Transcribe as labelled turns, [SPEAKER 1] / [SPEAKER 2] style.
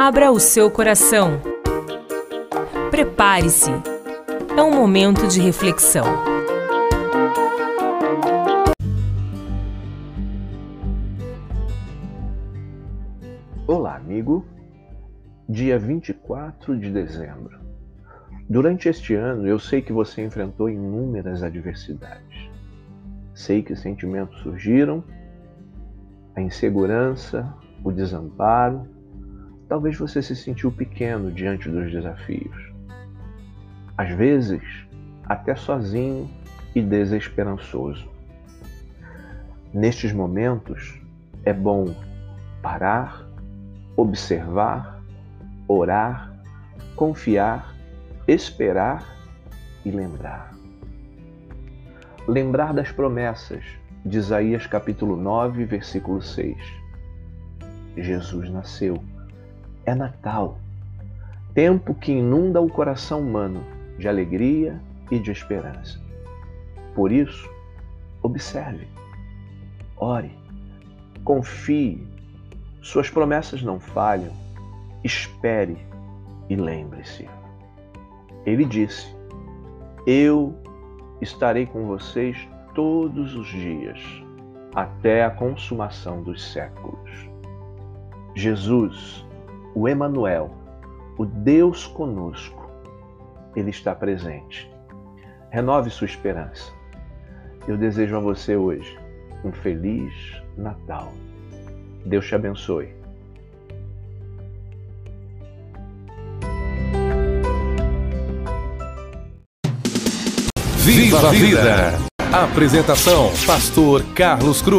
[SPEAKER 1] Abra o seu coração. Prepare-se. É um momento de reflexão.
[SPEAKER 2] Olá, amigo. Dia 24 de dezembro. Durante este ano, eu sei que você enfrentou inúmeras adversidades. Sei que sentimentos surgiram, a insegurança, o desamparo. Talvez você se sentiu pequeno diante dos desafios. Às vezes, até sozinho e desesperançoso. Nestes momentos, é bom parar, observar, orar, confiar, esperar e lembrar. Lembrar das promessas de Isaías capítulo 9, versículo 6. Jesus nasceu. É Natal. Tempo que inunda o coração humano de alegria e de esperança. Por isso, observe, ore, confie, suas promessas não falham, espere e lembre-se. Ele disse: Eu estarei com vocês todos os dias, até a consumação dos séculos. Jesus, o Emanuel, o Deus conosco, ele está presente. Renove sua esperança. Eu desejo a você hoje um feliz Natal. Deus te abençoe.
[SPEAKER 3] Viva a vida! Apresentação: Pastor Carlos Cruz.